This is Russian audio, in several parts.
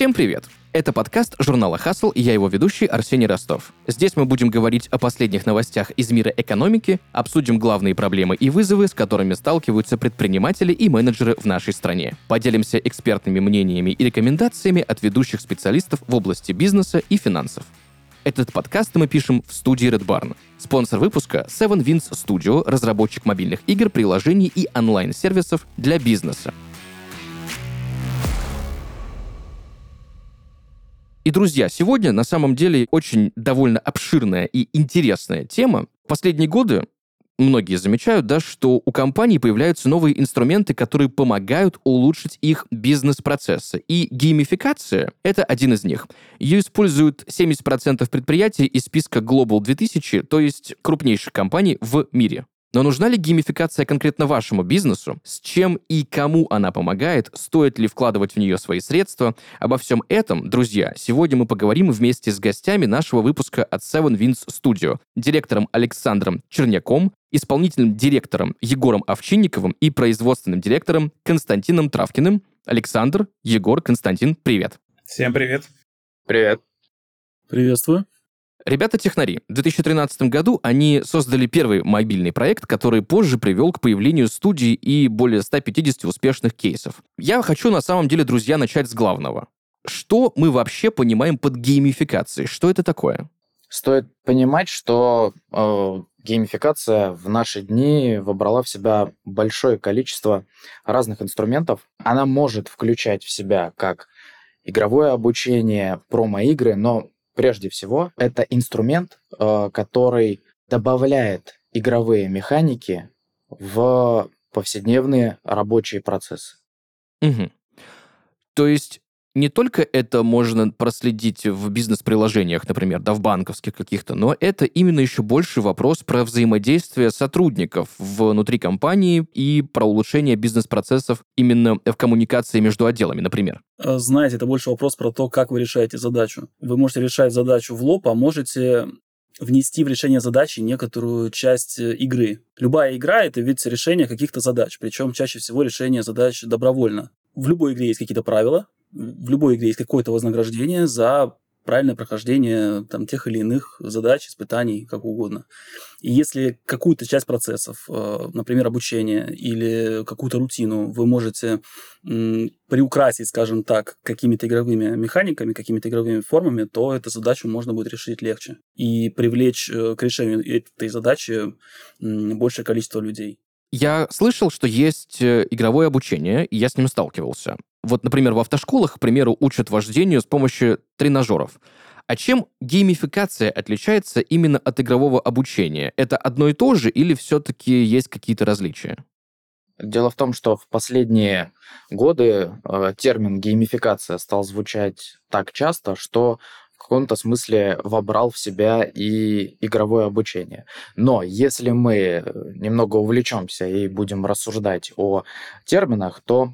Всем привет! Это подкаст журнала «Хасл» и я его ведущий Арсений Ростов. Здесь мы будем говорить о последних новостях из мира экономики, обсудим главные проблемы и вызовы, с которыми сталкиваются предприниматели и менеджеры в нашей стране. Поделимся экспертными мнениями и рекомендациями от ведущих специалистов в области бизнеса и финансов. Этот подкаст мы пишем в студии Red Barn. Спонсор выпуска Seven Winds Studio, разработчик мобильных игр, приложений и онлайн-сервисов для бизнеса. И, друзья, сегодня на самом деле очень довольно обширная и интересная тема. В последние годы многие замечают, да, что у компаний появляются новые инструменты, которые помогают улучшить их бизнес-процессы. И геймификация — это один из них. Ее используют 70% предприятий из списка Global 2000, то есть крупнейших компаний в мире. Но нужна ли геймификация конкретно вашему бизнесу? С чем и кому она помогает? Стоит ли вкладывать в нее свои средства? Обо всем этом, друзья, сегодня мы поговорим вместе с гостями нашего выпуска от Seven Winds Studio, директором Александром Черняком, исполнительным директором Егором Овчинниковым и производственным директором Константином Травкиным. Александр, Егор, Константин, привет. Всем привет. Привет. Приветствую. Ребята-технари. В 2013 году они создали первый мобильный проект, который позже привел к появлению студии и более 150 успешных кейсов. Я хочу на самом деле, друзья, начать с главного. Что мы вообще понимаем под геймификацией? Что это такое? Стоит понимать, что э, геймификация в наши дни вобрала в себя большое количество разных инструментов. Она может включать в себя как игровое обучение, промо-игры, но Прежде всего, это инструмент, э, который добавляет игровые механики в повседневные рабочие процессы. Угу. То есть не только это можно проследить в бизнес-приложениях, например, да, в банковских каких-то, но это именно еще больше вопрос про взаимодействие сотрудников внутри компании и про улучшение бизнес-процессов именно в коммуникации между отделами, например. Э, знаете, это больше вопрос про то, как вы решаете задачу. Вы можете решать задачу в лоб, а можете внести в решение задачи некоторую часть э, игры. Любая игра — это вид решения каких-то задач, причем чаще всего решение задач добровольно. В любой игре есть какие-то правила, в любой игре есть какое-то вознаграждение за правильное прохождение там, тех или иных задач, испытаний, как угодно. И если какую-то часть процессов, э, например, обучение или какую-то рутину вы можете приукрасить, скажем так, какими-то игровыми механиками, какими-то игровыми формами, то эту задачу можно будет решить легче и привлечь э, к решению этой задачи большее количество людей. Я слышал, что есть э, игровое обучение, и я с ним сталкивался. Вот, например, в автошколах, к примеру, учат вождению с помощью тренажеров. А чем геймификация отличается именно от игрового обучения? Это одно и то же или все-таки есть какие-то различия? Дело в том, что в последние годы э, термин геймификация стал звучать так часто, что каком-то смысле вобрал в себя и игровое обучение. Но если мы э, немного увлечемся и будем рассуждать о терминах, то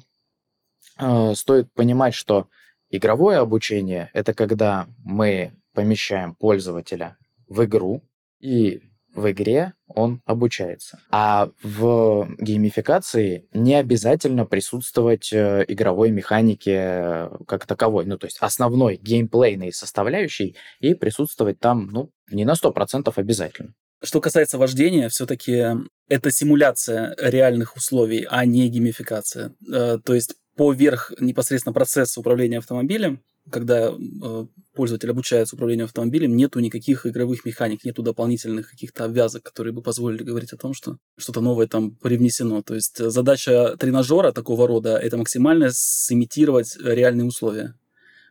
э, стоит понимать, что игровое обучение это когда мы помещаем пользователя в игру, и в игре он обучается. А в геймификации не обязательно присутствовать э, игровой механике э, как таковой. Ну, то есть основной геймплейной составляющей и присутствовать там, ну, не на 100% обязательно. Что касается вождения, все-таки это симуляция реальных условий, а не геймификация. Э, то есть поверх непосредственно процесса управления автомобилем когда э, пользователь обучается управлению автомобилем, нету никаких игровых механик, нету дополнительных каких-то обвязок, которые бы позволили говорить о том, что что-то новое там привнесено. То есть э, задача тренажера такого рода – это максимально сымитировать реальные условия.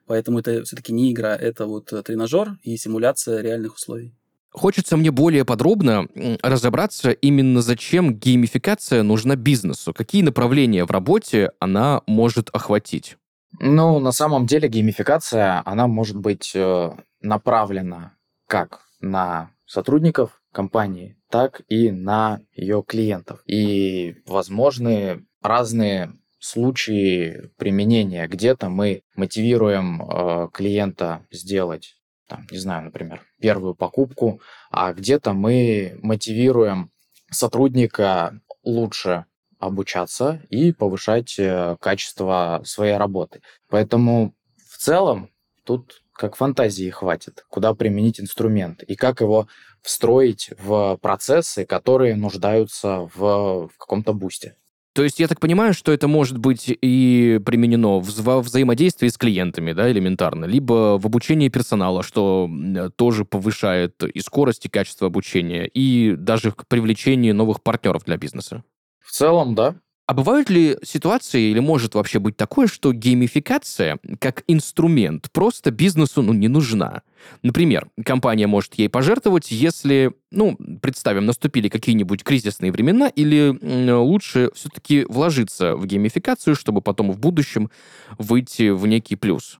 Поэтому это все-таки не игра, это вот тренажер и симуляция реальных условий. Хочется мне более подробно разобраться именно зачем геймификация нужна бизнесу, какие направления в работе она может охватить. Ну, на самом деле геймификация, она может быть э, направлена как на сотрудников компании, так и на ее клиентов. И возможны разные случаи применения. Где-то мы мотивируем э, клиента сделать, там, не знаю, например, первую покупку, а где-то мы мотивируем сотрудника лучше обучаться и повышать э, качество своей работы. Поэтому в целом, тут как фантазии хватит, куда применить инструмент и как его встроить в процессы, которые нуждаются в, в каком-то бусте. То есть я так понимаю, что это может быть и применено в вза- взаимодействии с клиентами, да, элементарно, либо в обучении персонала, что тоже повышает и скорость, и качество обучения, и даже к привлечению новых партнеров для бизнеса. В целом, да. А бывают ли ситуации, или может вообще быть такое, что геймификация как инструмент просто бизнесу ну, не нужна? Например, компания может ей пожертвовать, если, ну, представим, наступили какие-нибудь кризисные времена, или лучше все-таки вложиться в геймификацию, чтобы потом в будущем выйти в некий плюс?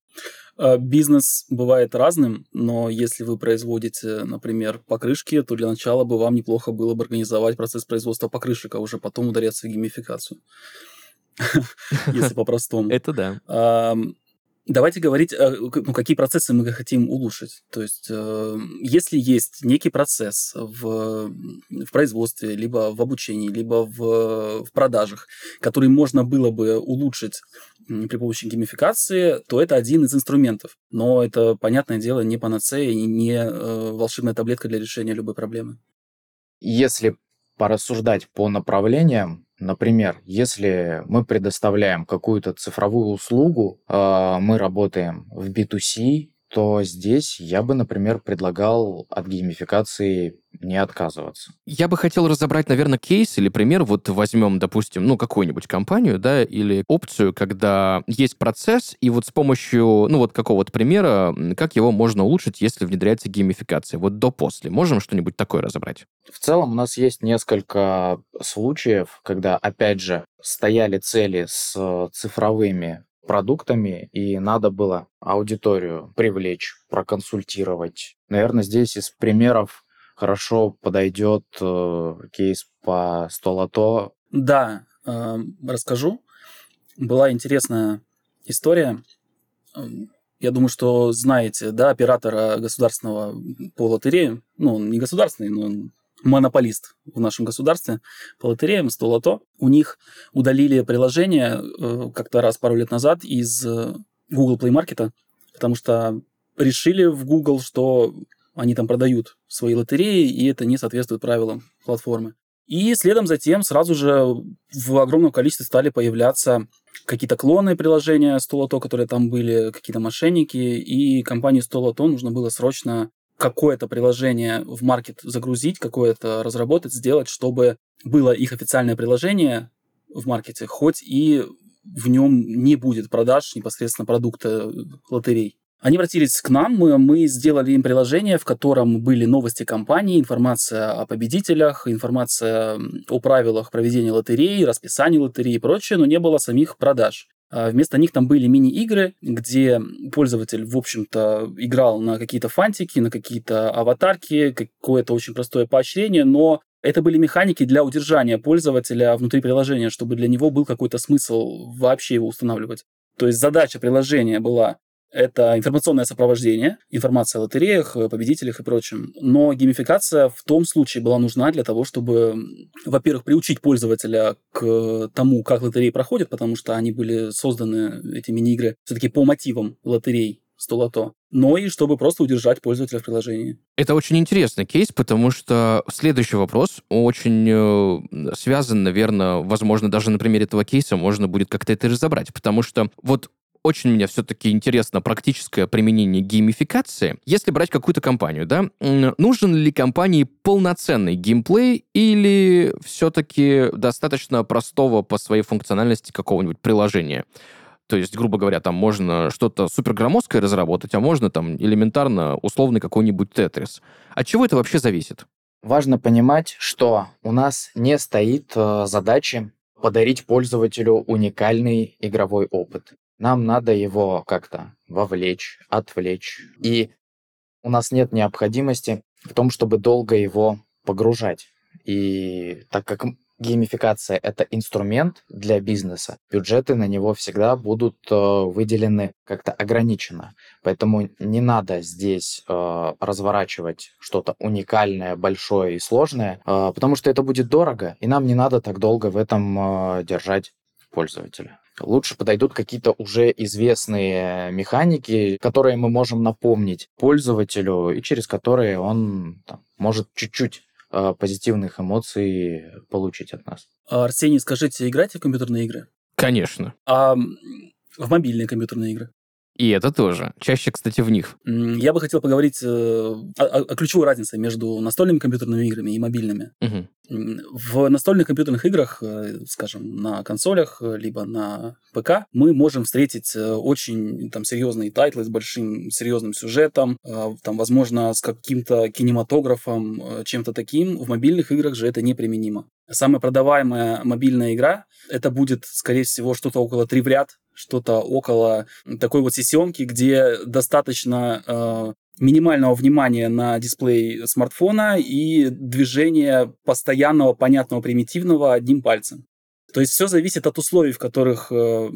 Э, бизнес бывает разным, но если вы производите, например, покрышки, то для начала бы вам неплохо было бы организовать процесс производства покрышек, а уже потом ударяться в геймификацию. Если по-простому. Это да. Давайте говорить, э, ну, какие процессы мы хотим улучшить. То есть, э, если есть некий процесс в, в производстве, либо в обучении, либо в, в продажах, который можно было бы улучшить при помощи геймификации, то это один из инструментов. Но это, понятное дело, не панацея и не э, волшебная таблетка для решения любой проблемы. Если порассуждать по направлениям, например, если мы предоставляем какую-то цифровую услугу, э, мы работаем в B2C, то здесь я бы, например, предлагал от геймификации не отказываться. Я бы хотел разобрать, наверное, кейс или пример. Вот возьмем, допустим, ну, какую-нибудь компанию, да, или опцию, когда есть процесс, и вот с помощью, ну, вот какого-то примера, как его можно улучшить, если внедряется геймификация? Вот до-после. Можем что-нибудь такое разобрать? В целом у нас есть несколько случаев, когда, опять же, стояли цели с цифровыми продуктами, и надо было аудиторию привлечь, проконсультировать. Наверное, здесь из примеров хорошо подойдет э, кейс по столото. Да, э, расскажу. Была интересная история. Я думаю, что знаете, да, оператора государственного по лотерее, ну, он не государственный, но он монополист в нашем государстве по лотереям, 100 лото. У них удалили приложение э, как-то раз пару лет назад из э, Google Play Market, потому что решили в Google, что они там продают свои лотереи, и это не соответствует правилам платформы. И следом за тем сразу же в огромном количестве стали появляться какие-то клоны приложения 100 лото, которые там были, какие-то мошенники, и компании 100 лото нужно было срочно какое-то приложение в маркет загрузить, какое-то разработать, сделать, чтобы было их официальное приложение в маркете, хоть и в нем не будет продаж непосредственно продукта лотерей. Они обратились к нам, мы, мы сделали им приложение, в котором были новости компании, информация о победителях, информация о правилах проведения лотереи, расписании лотереи и прочее, но не было самих продаж. А вместо них там были мини-игры, где пользователь, в общем-то, играл на какие-то фантики, на какие-то аватарки, какое-то очень простое поощрение, но это были механики для удержания пользователя внутри приложения, чтобы для него был какой-то смысл вообще его устанавливать. То есть задача приложения была это информационное сопровождение, информация о лотереях, победителях и прочем. Но геймификация в том случае была нужна для того, чтобы, во-первых, приучить пользователя к тому, как лотереи проходят, потому что они были созданы, эти мини-игры, все-таки по мотивам лотерей, 100 лото, но и чтобы просто удержать пользователя в приложении. Это очень интересный кейс, потому что следующий вопрос очень э, связан, наверное, возможно, даже на примере этого кейса можно будет как-то это разобрать, потому что вот очень мне все-таки интересно практическое применение геймификации. Если брать какую-то компанию, да, нужен ли компании полноценный геймплей или все-таки достаточно простого по своей функциональности какого-нибудь приложения? То есть, грубо говоря, там можно что-то супергромоздкое разработать, а можно там элементарно условный какой-нибудь тетрис. От чего это вообще зависит? Важно понимать, что у нас не стоит э, задачи подарить пользователю уникальный игровой опыт нам надо его как-то вовлечь, отвлечь. И у нас нет необходимости в том, чтобы долго его погружать. И так как геймификация — это инструмент для бизнеса, бюджеты на него всегда будут э, выделены как-то ограниченно. Поэтому не надо здесь э, разворачивать что-то уникальное, большое и сложное, э, потому что это будет дорого, и нам не надо так долго в этом держать пользователя. Лучше подойдут какие-то уже известные механики, которые мы можем напомнить пользователю и через которые он там, может чуть-чуть э, позитивных эмоций получить от нас. Арсений, скажите, играете в компьютерные игры? Конечно. А в мобильные компьютерные игры? И это тоже. Чаще, кстати, в них. Я бы хотел поговорить э, о, о ключевой разнице между настольными компьютерными играми и мобильными. Угу. В настольных компьютерных играх, э, скажем, на консолях, э, либо на ПК, мы можем встретить очень там, серьезные title ы с большим серьезным сюжетом, там, возможно, с каким-то кинематографом, чем-то таким. В мобильных играх же это неприменимо. Самая продаваемая мобильная игра это будет, скорее всего, что-то около 3 в ряд, что-то около такой вот сессионки, где достаточно э, минимального внимания на дисплей смартфона и движения постоянного, понятного, примитивного одним пальцем. То есть все зависит от условий, в которых э,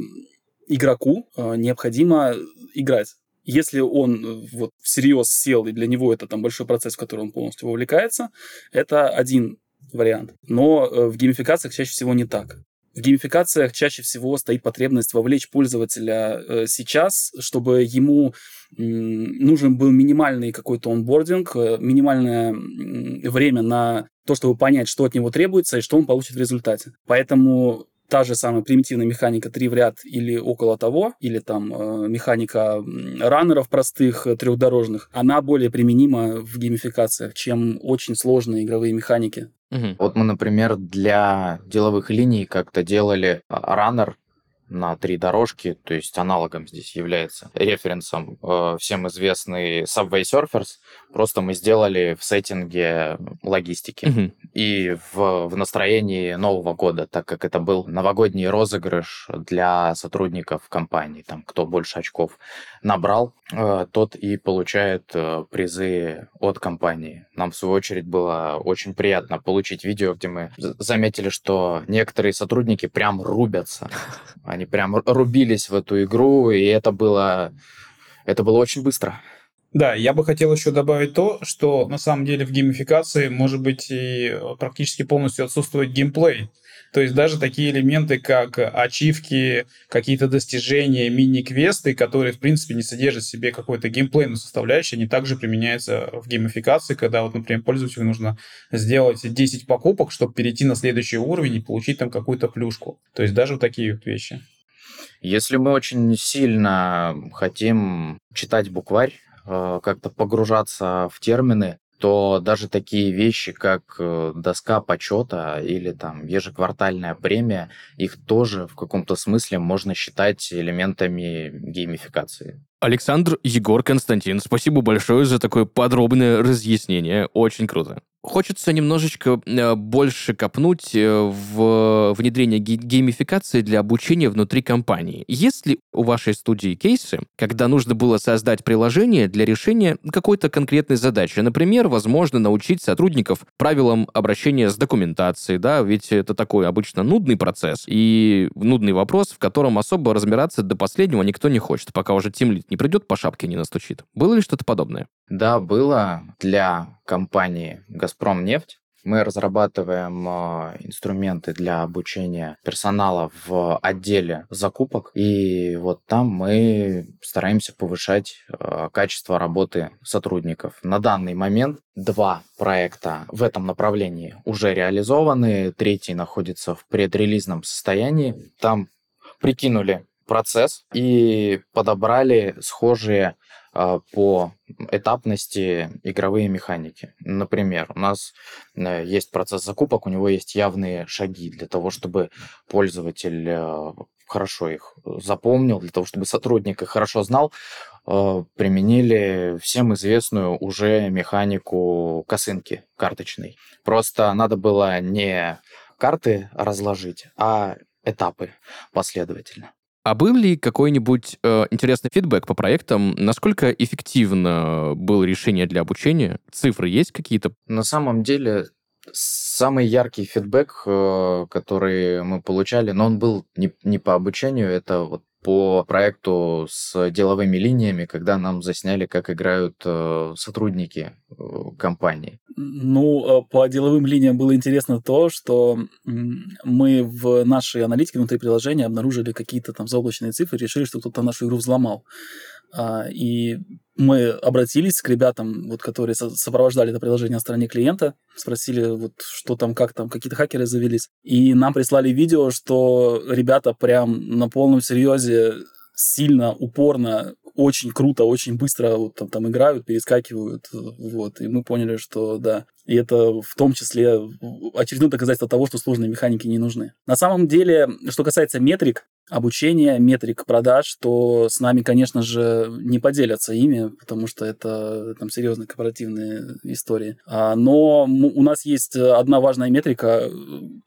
игроку э, необходимо играть. Если он э, вот всерьез сел, и для него это там большой процесс, в который он полностью вовлекается, это один вариант. Но э, в геймификациях чаще всего не так. В геймификациях чаще всего стоит потребность вовлечь пользователя э, сейчас, чтобы ему нужен был минимальный какой-то онбординг, э, минимальное время на то, чтобы понять, что от него требуется и что он получит в результате. Поэтому та же самая примитивная механика 3 в ряд или около того, или там э, механика раннеров простых трехдорожных, она более применима в геймификациях, чем очень сложные игровые механики. Угу. Вот мы, например, для деловых линий как-то делали а, раннер на три дорожки, то есть аналогом здесь является референсом э, всем известный Subway Surfers. Просто мы сделали в сеттинге логистики угу. и в, в настроении Нового года, так как это был новогодний розыгрыш для сотрудников компании. Там кто больше очков набрал, э, тот и получает э, призы от компании. Нам, в свою очередь, было очень приятно получить видео, где мы заметили, что некоторые сотрудники прям рубятся. Они прям рубились в эту игру, и это было, это было очень быстро. Да, я бы хотел еще добавить то, что на самом деле в геймификации может быть и практически полностью отсутствует геймплей. То есть даже такие элементы, как ачивки, какие-то достижения, мини-квесты, которые, в принципе, не содержат в себе какой-то геймплейную составляющую, они также применяются в геймификации, когда, вот, например, пользователю нужно сделать 10 покупок, чтобы перейти на следующий уровень и получить там какую-то плюшку. То есть даже вот такие вот вещи. Если мы очень сильно хотим читать букварь, э, как-то погружаться в термины, то даже такие вещи, как э, доска почета или там ежеквартальная премия, их тоже в каком-то смысле можно считать элементами геймификации. Александр, Егор, Константин, спасибо большое за такое подробное разъяснение. Очень круто. Хочется немножечко э, больше копнуть э, в внедрение геймификации для обучения внутри компании. Есть ли у вашей студии кейсы, когда нужно было создать приложение для решения какой-то конкретной задачи? Например, возможно, научить сотрудников правилам обращения с документацией, да, ведь это такой обычно нудный процесс и нудный вопрос, в котором особо разбираться до последнего никто не хочет, пока уже тимлит не придет по шапке не настучит. Было ли что-то подобное? Да, было для компании «Газпром нефть». Мы разрабатываем э, инструменты для обучения персонала в отделе закупок, и вот там мы стараемся повышать э, качество работы сотрудников. На данный момент два проекта в этом направлении уже реализованы, третий находится в предрелизном состоянии. Там прикинули процесс и подобрали схожие по этапности игровые механики. Например, у нас э, есть процесс закупок, у него есть явные шаги для того, чтобы пользователь э, хорошо их запомнил, для того, чтобы сотрудник их хорошо знал, э, применили всем известную уже механику косынки карточной. Просто надо было не карты разложить, а этапы последовательно. А был ли какой-нибудь э, интересный фидбэк по проектам? Насколько эффективно было решение для обучения? Цифры есть какие-то? На самом деле, самый яркий фидбэк, э, который мы получали, но он был не, не по обучению, это вот по проекту с деловыми линиями, когда нам засняли, как играют э, сотрудники э, компании. Ну, по деловым линиям было интересно то, что мы в нашей аналитике внутри приложения обнаружили какие-то там заоблачные цифры, решили, что кто-то нашу игру взломал. А, и мы обратились к ребятам, вот, которые сопровождали это приложение на стороне клиента, спросили, вот, что там, как там, какие-то хакеры завелись. И нам прислали видео, что ребята прям на полном серьезе сильно, упорно, очень круто, очень быстро вот, там, там играют, перескакивают, вот, и мы поняли, что да, и это в том числе очередное доказательство того, что сложные механики не нужны. На самом деле, что касается метрик, обучения, метрик продаж, то с нами, конечно же, не поделятся ими, потому что это там серьезные корпоративные истории. А, но у нас есть одна важная метрика.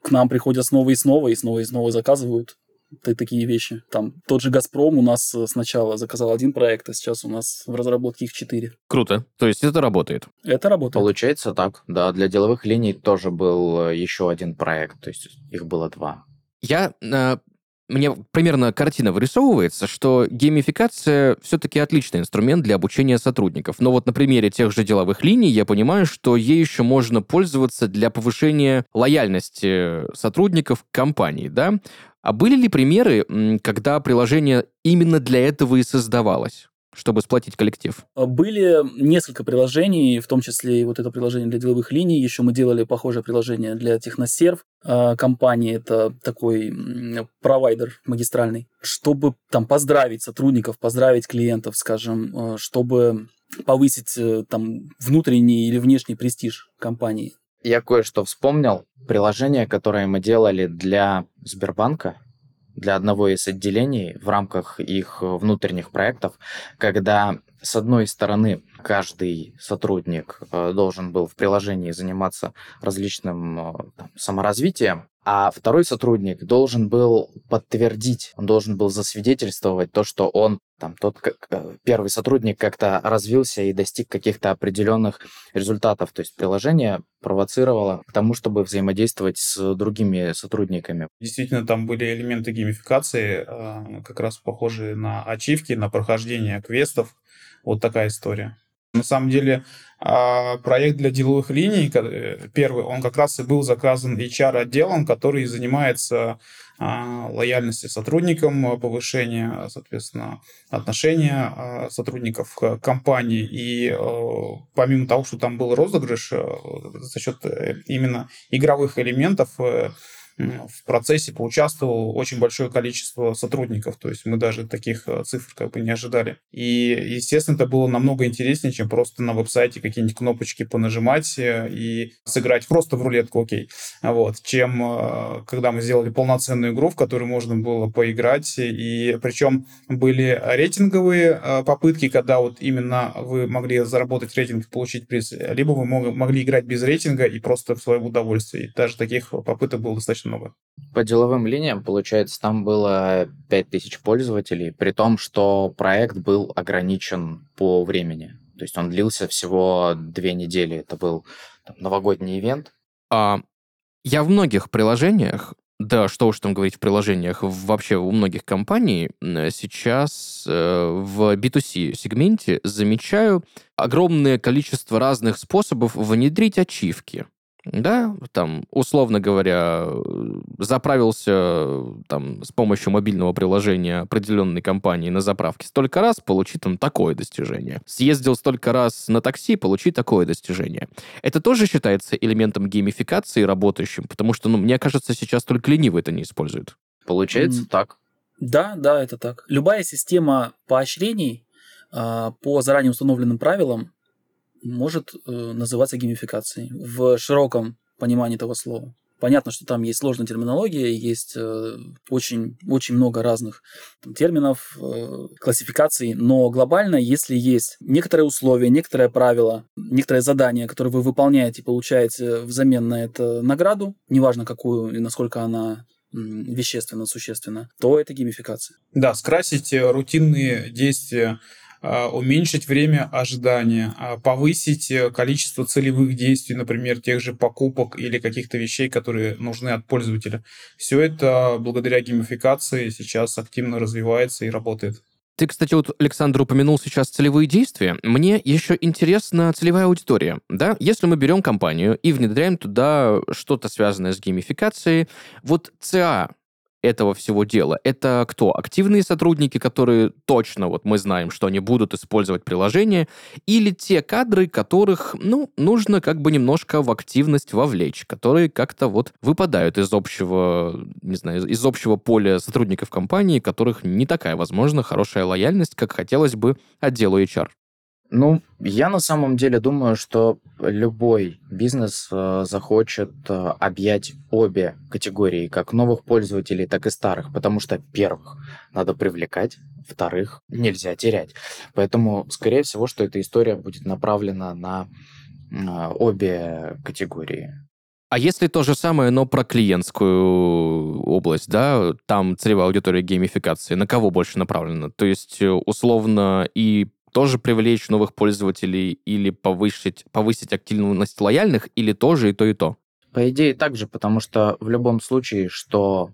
К нам приходят снова и снова, и снова и снова заказывают такие вещи. Там тот же «Газпром» у нас сначала заказал один проект, а сейчас у нас в разработке их четыре. Круто. То есть это работает? Это работает. Получается так. Да, для деловых линий тоже был еще один проект, то есть их было два. Я э, мне примерно картина вырисовывается, что геймификация все-таки отличный инструмент для обучения сотрудников. Но вот на примере тех же деловых линий я понимаю, что ей еще можно пользоваться для повышения лояльности сотрудников компании, да? А были ли примеры, когда приложение именно для этого и создавалось? чтобы сплотить коллектив? А, были несколько приложений, в том числе и вот это приложение для деловых линий. Еще мы делали похожее приложение для Техносерв а, компании. Это такой провайдер магистральный. Чтобы там поздравить сотрудников, поздравить клиентов, скажем, а, чтобы повысить э, там внутренний или внешний престиж компании. Я кое-что вспомнил. Приложение, которое мы делали для Сбербанка, для одного из отделений в рамках их внутренних проектов, когда с одной стороны каждый сотрудник э, должен был в приложении заниматься различным э, там, саморазвитием, а второй сотрудник должен был подтвердить, он должен был засвидетельствовать то, что он, там, тот как, первый сотрудник как-то развился и достиг каких-то определенных результатов. То есть приложение провоцировало к тому, чтобы взаимодействовать с другими сотрудниками. Действительно, там были элементы геймификации, э, как раз похожие на ачивки, на прохождение квестов. Вот такая история. На самом деле, а, проект для деловых линий, э, первый, он как раз и был заказан HR-отделом, который занимается а, лояльностью сотрудникам, повышение, соответственно, отношения а, сотрудников к компании. И э, помимо того, что там был розыгрыш э, за счет именно игровых элементов, в процессе поучаствовало очень большое количество сотрудников, то есть мы даже таких э, цифр как бы не ожидали. И, естественно, это было намного интереснее, чем просто на веб-сайте какие-нибудь кнопочки понажимать э, и сыграть просто в рулетку, окей. Вот, чем э, когда мы сделали полноценную игру, в которой можно было поиграть, и причем были рейтинговые попытки, когда вот именно вы могли заработать рейтинг и получить приз, либо вы могли играть без рейтинга и просто в свое удовольствие. И даже таких попыток было достаточно достаточно много. По деловым линиям, получается, там было 5000 пользователей, при том, что проект был ограничен по времени. То есть он длился всего две недели. Это был там, новогодний ивент. А, я в многих приложениях, да, что уж там говорить в приложениях, вообще у многих компаний сейчас э, в B2C сегменте замечаю огромное количество разных способов внедрить ачивки да, там, условно говоря, заправился там с помощью мобильного приложения определенной компании на заправке столько раз, получи там такое достижение. Съездил столько раз на такси, получи такое достижение. Это тоже считается элементом геймификации работающим, потому что, ну, мне кажется, сейчас только ленивый это не использует. Получается mm. так. Да, да, это так. Любая система поощрений э, по заранее установленным правилам может э, называться геймификацией в широком понимании этого слова. Понятно, что там есть сложная терминология, есть э, очень, очень много разных там, терминов, э, классификаций, но глобально, если есть некоторые условия, некоторые правила, некоторые задания, которые вы выполняете, получаете взамен на это награду, неважно какую и насколько она вещественно, существенно, то это геймификация. Да, скрасить рутинные действия уменьшить время ожидания, а, повысить э, количество целевых действий, например, тех же покупок или каких-то вещей, которые нужны от пользователя. Все это благодаря геймификации сейчас активно развивается и работает. Ты, кстати, вот, Александр, упомянул сейчас целевые действия. Мне еще интересна целевая аудитория. Да? Если мы берем компанию и внедряем туда что-то связанное с геймификацией, вот ЦА этого всего дела. Это кто? Активные сотрудники, которые точно, вот мы знаем, что они будут использовать приложение, или те кадры, которых, ну, нужно как бы немножко в активность вовлечь, которые как-то вот выпадают из общего, не знаю, из общего поля сотрудников компании, которых не такая, возможно, хорошая лояльность, как хотелось бы отделу HR. Ну, я на самом деле думаю, что любой бизнес э, захочет э, объять обе категории, как новых пользователей, так и старых, потому что, первых, надо привлекать, вторых, нельзя терять. Поэтому, скорее всего, что эта история будет направлена на э, обе категории. А если то же самое, но про клиентскую область, да, там целевая аудитория геймификации, на кого больше направлена? То есть, э, условно, и тоже привлечь новых пользователей или повысить, повысить активность лояльных, или тоже и то, и то? По идее, так же, потому что в любом случае, что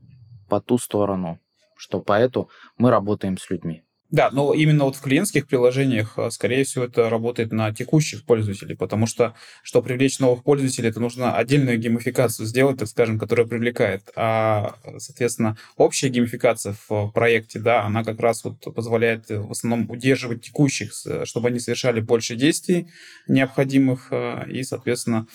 по ту сторону, что по эту, мы работаем с людьми. Да, но именно вот в клиентских приложениях, а, скорее всего, это работает на текущих пользователей, потому что, чтобы привлечь новых пользователей, это нужно отдельную геймификацию сделать, так скажем, которая привлекает. А, соответственно, общая геймификация в проекте, да, она как раз вот позволяет в основном удерживать текущих, чтобы они совершали больше действий необходимых и, соответственно,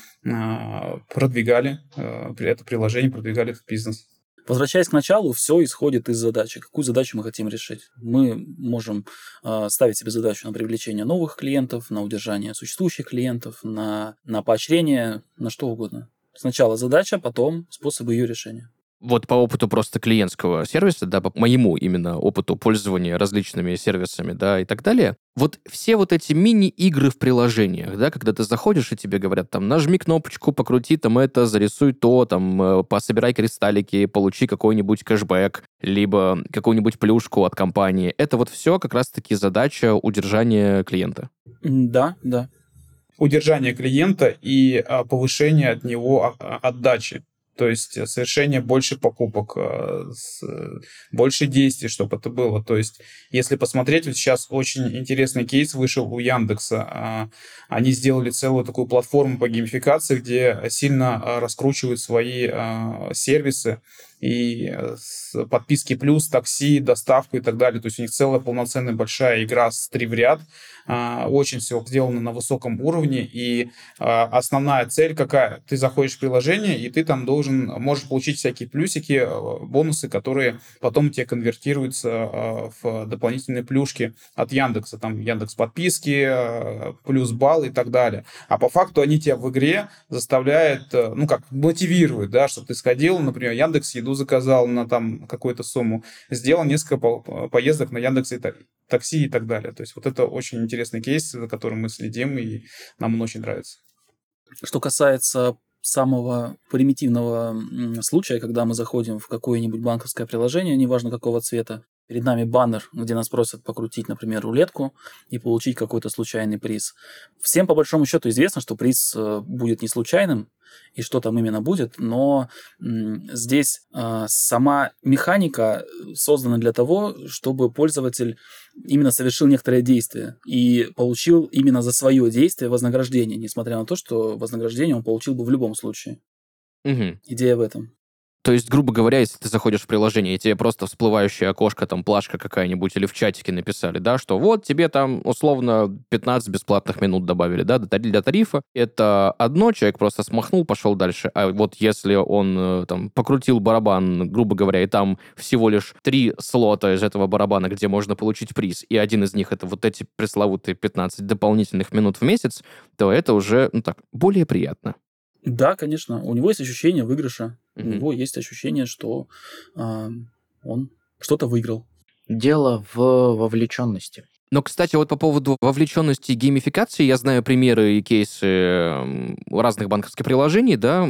продвигали это приложение, продвигали этот бизнес. Возвращаясь к началу, все исходит из задачи. Какую задачу мы хотим решить? Мы можем э, ставить себе задачу на привлечение новых клиентов, на удержание существующих клиентов, на, на поощрение, на что угодно. Сначала задача, потом способы ее решения вот по опыту просто клиентского сервиса, да, по моему именно опыту пользования различными сервисами, да, и так далее, вот все вот эти мини-игры в приложениях, да, когда ты заходишь и тебе говорят, там, нажми кнопочку, покрути там это, зарисуй то, там, э, пособирай кристаллики, получи какой-нибудь кэшбэк, либо какую-нибудь плюшку от компании. Это вот все как раз-таки задача удержания клиента. Да, да. Удержание клиента и а, повышение от него а, отдачи. То есть э, совершение больше покупок, э, больше действий, чтобы это было. То есть если посмотреть, вот сейчас очень интересный кейс вышел у Яндекса. А, они сделали целую такую платформу по геймификации, где сильно а, раскручивают свои а, сервисы и э, подписки плюс, такси, доставку и так далее. То есть у них целая полноценная большая игра с три в ряд. А, очень все сделано на высоком уровне. И а, основная цель какая? Ты заходишь в приложение, и ты там должен, можешь получить всякие плюсики, э, бонусы, которые потом тебе конвертируются а, в дополнительные плюшки от Яндекса. Там Яндекс подписки, плюс балл и так далее. А по факту они тебя в игре заставляют, э, ну как, мотивируют, да, чтобы ты сходил, например, Яндекс еду заказал на там какую-то сумму, сделал несколько поездок на Яндекс и такси и так далее. То есть вот это очень интересный кейс, за которым мы следим, и нам он очень нравится. Что касается самого примитивного случая, когда мы заходим в какое-нибудь банковское приложение, неважно какого цвета, перед нами баннер, где нас просят покрутить, например, рулетку и получить какой-то случайный приз. Всем по большому счету известно, что приз э, будет не случайным, и что там именно будет, но здесь э, сама механика создана для того, чтобы пользователь именно совершил некоторое действие и получил именно за свое действие вознаграждение, несмотря на то, что вознаграждение он получил бы в любом случае. Угу. Идея в этом. То есть, грубо говоря, если ты заходишь в приложение, и тебе просто всплывающее окошко, там, плашка какая-нибудь, или в чатике написали, да, что вот тебе там, условно, 15 бесплатных минут добавили, да, для тарифа. Это одно, человек просто смахнул, пошел дальше. А вот если он, э, там, покрутил барабан, грубо говоря, и там всего лишь три слота из этого барабана, где можно получить приз, и один из них это вот эти пресловутые 15 дополнительных минут в месяц, то это уже, ну так, более приятно. Да, конечно. У него есть ощущение выигрыша. Mm-hmm. У него есть ощущение, что э, он что-то выиграл. Дело в вовлеченности. Но, кстати, вот по поводу вовлеченности геймификации, я знаю примеры и кейсы разных банковских приложений, да,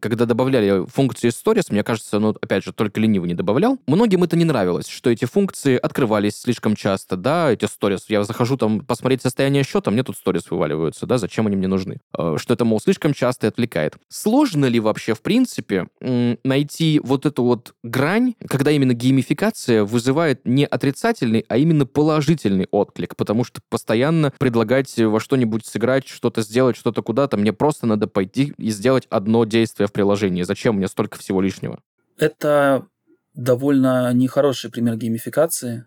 когда добавляли функции Stories, мне кажется, ну, опять же, только ленивый не добавлял. Многим это не нравилось, что эти функции открывались слишком часто, да, эти Stories. Я захожу там посмотреть состояние счета, мне тут Stories вываливаются, да, зачем они мне нужны? Э, что это, мол, слишком часто и отвлекает. Сложно ли вообще, в принципе, найти вот эту вот грань, когда именно геймификация вызывает не отрицательный, а именно положительный отклик? потому что постоянно предлагать во что-нибудь сыграть, что-то сделать, что-то куда-то, мне просто надо пойти и сделать одно действие в приложении. Зачем мне столько всего лишнего? Это довольно нехороший пример геймификации.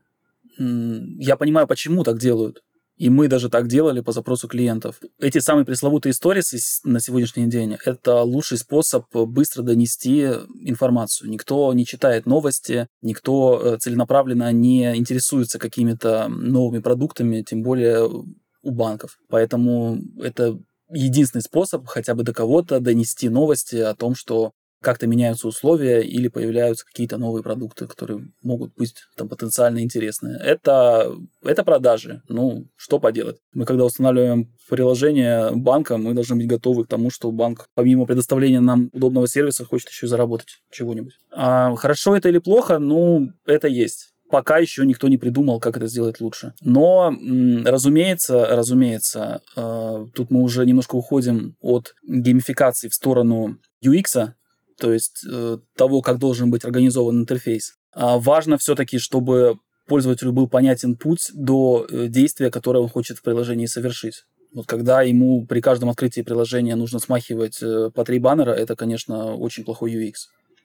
Я понимаю, почему так делают. И мы даже так делали по запросу клиентов. Эти самые пресловутые сторисы на сегодняшний день – это лучший способ быстро донести информацию. Никто не читает новости, никто э, целенаправленно не интересуется какими-то новыми продуктами, тем более у банков. Поэтому это единственный способ хотя бы до кого-то донести новости о том, что как-то меняются условия или появляются какие-то новые продукты, которые могут быть там потенциально интересные. Это, это продажи. Ну, что поделать. Мы когда устанавливаем приложение банка, мы должны быть готовы к тому, что банк, помимо предоставления нам удобного сервиса, хочет еще заработать чего-нибудь. А хорошо это или плохо? Ну, это есть пока еще никто не придумал, как это сделать лучше. Но, разумеется, разумеется, э, тут мы уже немножко уходим от геймификации в сторону UX, то есть э, того, как должен быть организован интерфейс. А важно все-таки, чтобы пользователю был понятен путь до э, действия, которое он хочет в приложении совершить. Вот когда ему при каждом открытии приложения нужно смахивать э, по три баннера, это, конечно, очень плохой UX,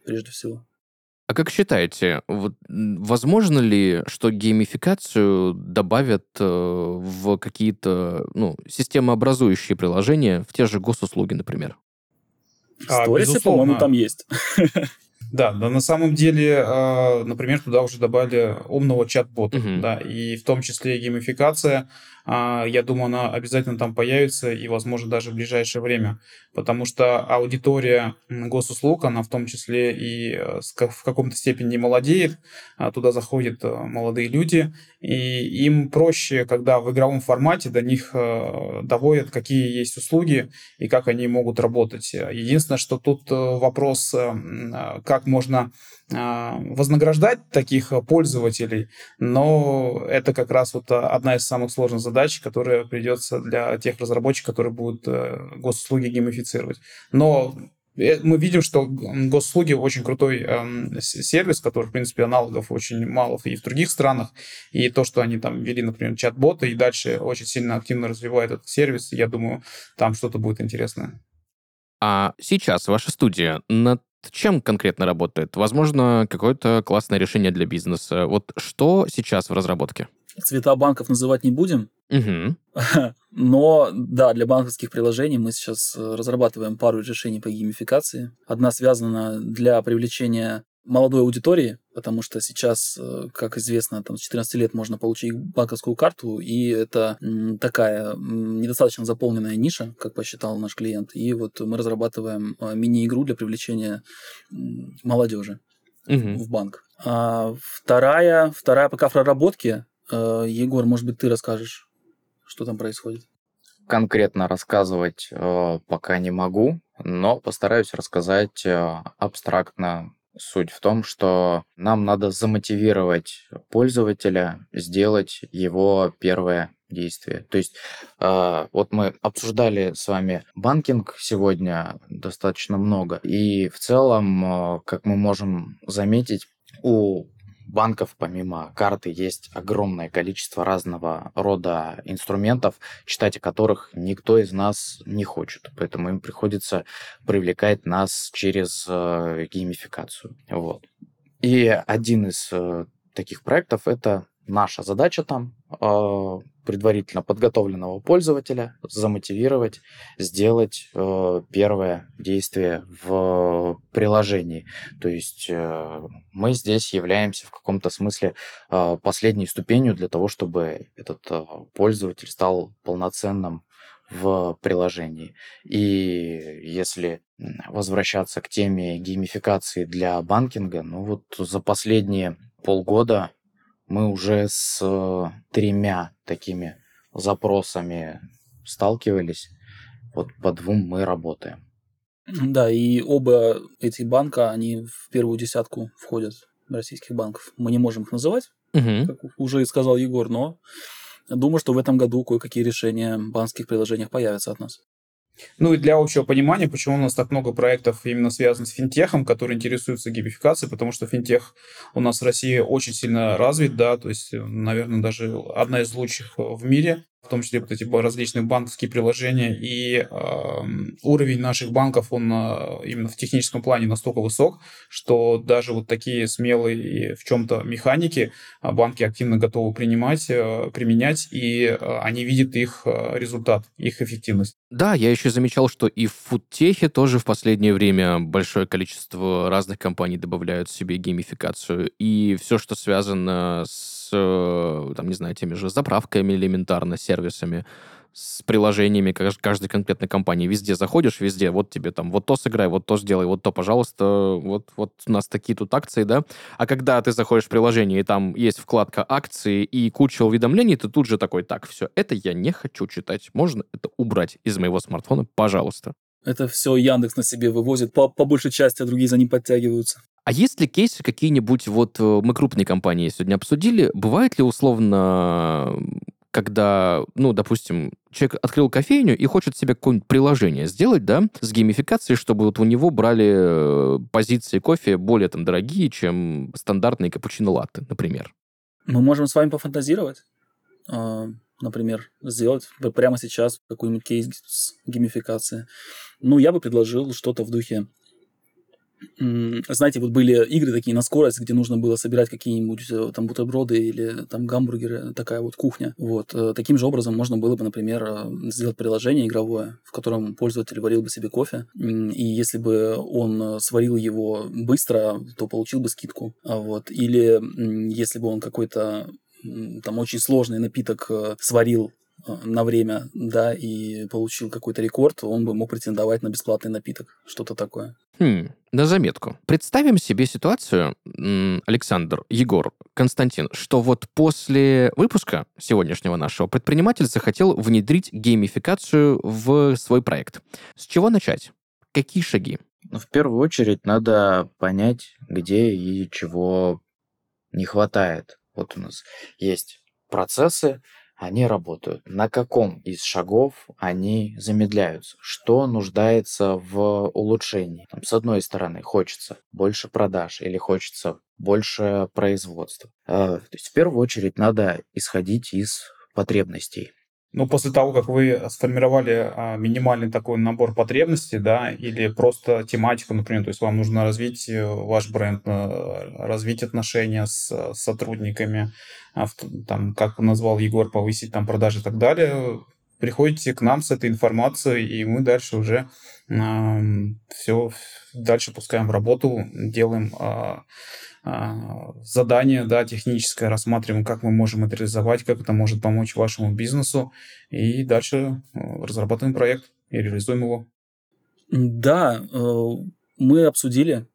прежде всего. А как считаете, вот, возможно ли, что геймификацию добавят э, в какие-то ну, системообразующие приложения, в те же госуслуги, например? А, Сторисы, по-моему, там есть. Да, да, на самом деле, а, например, туда уже добавили умного чат-бота, uh-huh. да, и в том числе геймификация а, я думаю, она обязательно там появится и, возможно, даже в ближайшее время, потому что аудитория госуслуг, она в том числе и э, в каком-то степени молодеет, а туда заходят э, молодые люди, и им проще, когда в игровом формате до них э, доводят, какие есть услуги и как они могут работать. Единственное, что тут вопрос, как можно вознаграждать таких пользователей, но это как раз вот одна из самых сложных задач, которая придется для тех разработчиков, которые будут э, госуслуги геймифицировать. Но э, мы видим, что госуслуги очень крутой э, сервис, который, в принципе, аналогов очень мало и в других странах. И то, что они там ввели, например, чат-боты и дальше очень сильно активно развивают этот сервис, я думаю, там что-то будет интересное. А сейчас ваша студия над чем конкретно работает? Возможно, какое-то классное решение для бизнеса. Вот что сейчас в разработке? Цвета банков называть не будем. Угу. Но да, для банковских приложений мы сейчас э, разрабатываем пару решений по геймификации. Одна связана для привлечения молодой аудитории, потому что сейчас, э, как известно, там, с 14 лет можно получить банковскую карту, и это такая недостаточно заполненная ниша, как посчитал наш клиент. И вот мы разрабатываем а, мини-игру для привлечения молодежи угу. в банк. А вторая, вторая пока в проработке. Э, Егор, может быть, ты расскажешь, что там происходит? Конкретно рассказывать э, пока не могу, но постараюсь рассказать э, абстрактно Суть в том, что нам надо замотивировать пользователя сделать его первое действие. То есть э, вот мы обсуждали с вами банкинг сегодня достаточно много, и в целом, э, как мы можем заметить, у банков помимо карты есть огромное количество разного рода инструментов, читать о которых никто из нас не хочет. Поэтому им приходится привлекать нас через э, геймификацию. Вот. И один из э, таких проектов это наша задача там э, предварительно подготовленного пользователя замотивировать, сделать э, первое действие в приложении. То есть э, мы здесь являемся в каком-то смысле э, последней ступенью для того, чтобы этот э, пользователь стал полноценным в приложении. И если возвращаться к теме геймификации для банкинга, ну вот за последние полгода Мы уже с э, тремя такими запросами сталкивались. Вот по двум мы работаем. Да, и оба эти банка, они в первую десятку входят российских банков. Мы не можем их называть, Мгм. как уже и сказал Егор, но думаю, что в этом году кое-какие решения в банковских приложениях появятся от нас. Ну и для общего понимания, почему у нас так много проектов именно связанных с финтехом, которые интересуются геймификацией, потому что финтех у нас в России очень сильно развит, да, то есть, наверное, даже одна из лучших в мире, том числе вот эти различные банковские приложения, и э, уровень наших банков, он э, именно в техническом плане настолько высок, что даже вот такие смелые в чем-то механики а, банки активно готовы принимать, э, применять, и э, они видят их э, результат, их эффективность. Да, я еще замечал, что и в фудтехе тоже в последнее время большое количество разных компаний добавляют себе геймификацию. И все, что связано с, э, там, не знаю, теми же заправками элементарно, сервисами, с приложениями кажд- каждой конкретной компании. Везде заходишь, везде, вот тебе там, вот то сыграй, вот то сделай, вот то, пожалуйста, вот, вот у нас такие тут акции, да. А когда ты заходишь в приложение, и там есть вкладка акции и куча уведомлений, ты тут же такой, так, все, это я не хочу читать. Можно это убрать из моего смартфона, пожалуйста. Это все Яндекс на себе вывозит по, по большей части, а другие за ним подтягиваются. А есть ли кейсы какие-нибудь, вот э, мы крупные компании сегодня обсудили, бывает ли условно, когда, ну, допустим, человек открыл кофейню и хочет себе какое-нибудь приложение сделать, да, с геймификацией, чтобы вот у него брали э, позиции кофе более там дорогие, чем стандартные капучино-латте, например. Мы можем с вами пофантазировать. А, Например, сделать прямо сейчас какой-нибудь кейс с геймификацией. Ну, я бы предложил что-то в духе... Знаете, вот были игры такие на скорость, где нужно было собирать какие-нибудь э, там бутерброды или там гамбургеры, такая вот кухня. Вот. э, Таким же образом можно было бы, например, э, сделать приложение игровое, в котором пользователь варил бы себе кофе, и если бы он э, сварил его быстро, то получил бы скидку. А Вот. Или если бы он какой-то там очень сложный напиток э, сварил э, на время, да, и получил какой-то рекорд, он бы мог претендовать на бесплатный напиток, что-то такое. Хм, на заметку. Представим себе ситуацию, Александр, Егор, Константин, что вот после выпуска сегодняшнего нашего предприниматель захотел внедрить геймификацию в свой проект. С чего начать? Какие шаги? Ну, в первую очередь надо понять, где и чего не хватает. Вот у нас есть процессы, они работают. На каком из шагов они замедляются? Что нуждается в улучшении? Там, с одной стороны, хочется больше продаж или хочется больше производства. Э, То есть в первую очередь надо исходить из потребностей. Ну, после того, как вы сформировали а, минимальный такой набор потребностей, да, или просто тематику, например, то есть вам нужно развить э, ваш бренд, э, развить отношения с э, сотрудниками, а, там, как назвал Егор, повысить там продажи и так далее, приходите к нам с этой информацией, и мы дальше уже все дальше пускаем в работу, делаем а, задание, да, техническое, рассматриваем, как мы можем это реализовать, как это может помочь вашему бизнесу, и дальше э, разрабатываем проект и реализуем его. Да, э, мы обсудили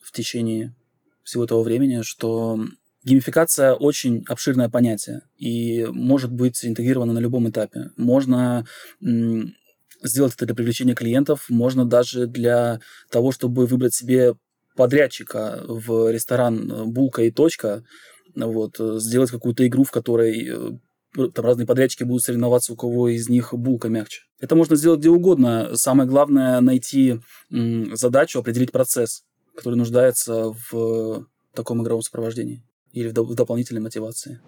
в течение всего этого времени, что геймификация очень обширное понятие и может быть интегрирована на любом этапе. Можно сделать это для привлечения клиентов, можно даже для того, чтобы выбрать себе подрядчика в ресторан э, «Булка и точка», вот, э, сделать какую-то игру, в которой э, там разные подрядчики будут соревноваться, у кого из них булка мягче. Это можно сделать где угодно. Самое главное найти задачу, определить процесс, который нуждается в таком игровом сопровождении или в, в дополнительной мотивации.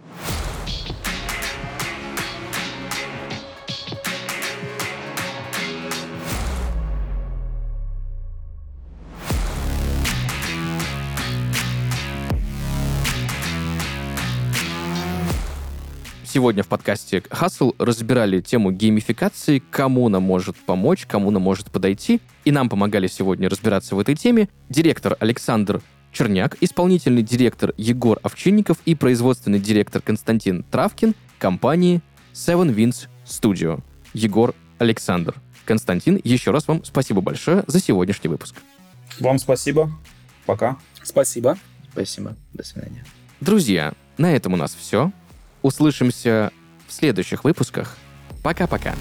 Сегодня в подкасте Hustle разбирали тему геймификации, кому она может помочь, кому она может подойти. И нам помогали сегодня разбираться в этой теме директор Александр Черняк, исполнительный директор Егор Овчинников и производственный директор Константин Травкин компании Seven Winds Studio. Егор Александр. Константин, еще раз вам спасибо большое за сегодняшний выпуск. Вам спасибо. Пока. Спасибо. Спасибо. До свидания. Друзья, На этом у нас все. Услышимся в следующих выпусках. Пока-пока.